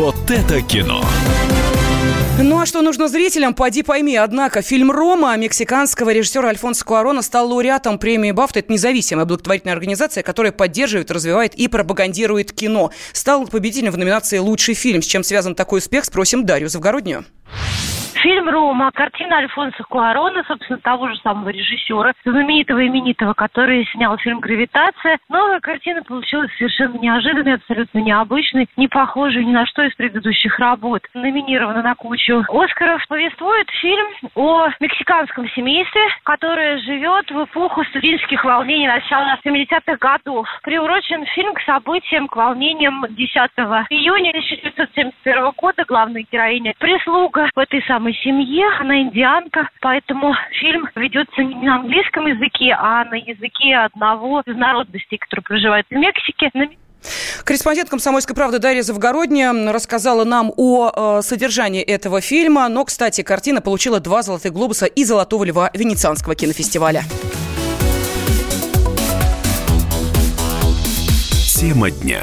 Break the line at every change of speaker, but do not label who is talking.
Вот это кино.
Ну а что нужно зрителям, поди пойми. Однако фильм «Рома» мексиканского режиссера Альфонса Куарона стал лауреатом премии «Бафта». Это независимая благотворительная организация, которая поддерживает, развивает и пропагандирует кино. Стал победителем в номинации «Лучший фильм». С чем связан такой успех, спросим Дарью Завгороднюю.
Фильм «Рома», картина Альфонса Куарона, собственно, того же самого режиссера, знаменитого именитого, который снял фильм «Гравитация». Новая картина получилась совершенно неожиданной, абсолютно необычной, не похожей ни на что из предыдущих работ. Номинирована на кучу Оскаров. Повествует фильм о мексиканском семействе, которое живет в эпоху студенческих волнений начала 70-х годов. Приурочен фильм к событиям, к волнениям 10 июня 1971 года. Главная героиня – прислуга в этой самой самой семье. Она индианка, поэтому фильм ведется не на английском языке, а на языке одного из народностей, который проживает в Мексике.
Корреспондент «Комсомольской правды» Дарья Завгородняя рассказала нам о э, содержании этого фильма. Но, кстати, картина получила два «Золотых глобуса» и «Золотого льва» Венецианского кинофестиваля.
Тема дня.